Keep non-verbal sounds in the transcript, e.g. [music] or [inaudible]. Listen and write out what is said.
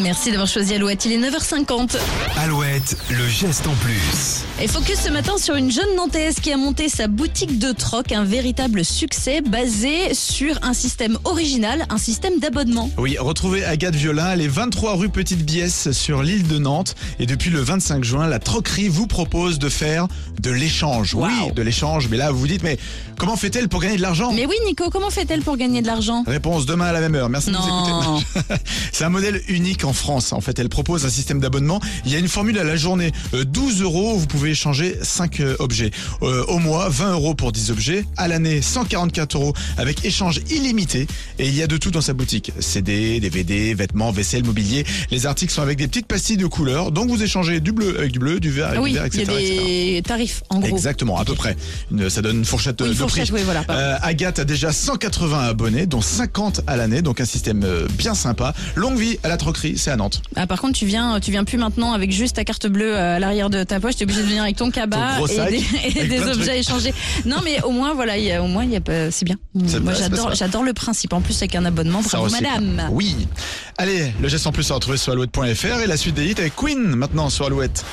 Merci d'avoir choisi Alouette, il est 9h50. Alouette, le geste en plus. Et focus ce matin sur une jeune Nantaise qui a monté sa boutique de troc, un véritable succès basé sur un système original, un système d'abonnement. Oui, retrouvez Agathe Violin, elle est 23 rue Petite Biesse sur l'île de Nantes. Et depuis le 25 juin, la troquerie vous propose de faire de l'échange. Oui, de l'échange. Mais là, vous vous dites, mais comment fait-elle pour gagner de l'argent? Mais oui Nico, comment fait-elle pour gagner de l'argent? Réponse demain à la même heure. Merci de nous écouter. [laughs] C'est un modèle unique en France. En fait, elle propose un système d'abonnement. Il y a une formule à la journée. Euh, 12 euros, vous pouvez échanger 5 objets. Euh, au mois, 20 euros pour 10 objets. À l'année, 144 euros avec échange illimité. Et il y a de tout dans sa boutique. CD, DVD, vêtements, vaisselle, mobilier. Les articles sont avec des petites pastilles de couleur. Donc vous échangez du bleu avec du bleu, du vert avec Ah oui, du vert, il y etc. a etc. des tarifs en gros. Exactement, à peu près. Une- ça donne une fourchette Oui, euh, de fourchette, prix. oui, voilà. Euh, Agathe a déjà 180 abonnés, dont 50 à l'année, donc un système euh, bien sympa. Longue vie à la troquerie, c'est à Nantes. Ah, par contre, tu viens, tu viens plus maintenant avec juste ta carte bleue euh, à l'arrière de ta poche. T'es obligé de venir avec ton cabas Ton et des, et de objets à trucs. échanger. Non, mais au moins, voilà, il y a, au moins, y a c'est bien. Moi, j'adore, le principe. En plus, avec un abonnement, bravo, madame. Oui. Allez, le geste en plus à retrouver sur alouette.fr et la suite des hits avec Queen maintenant sur Alouette.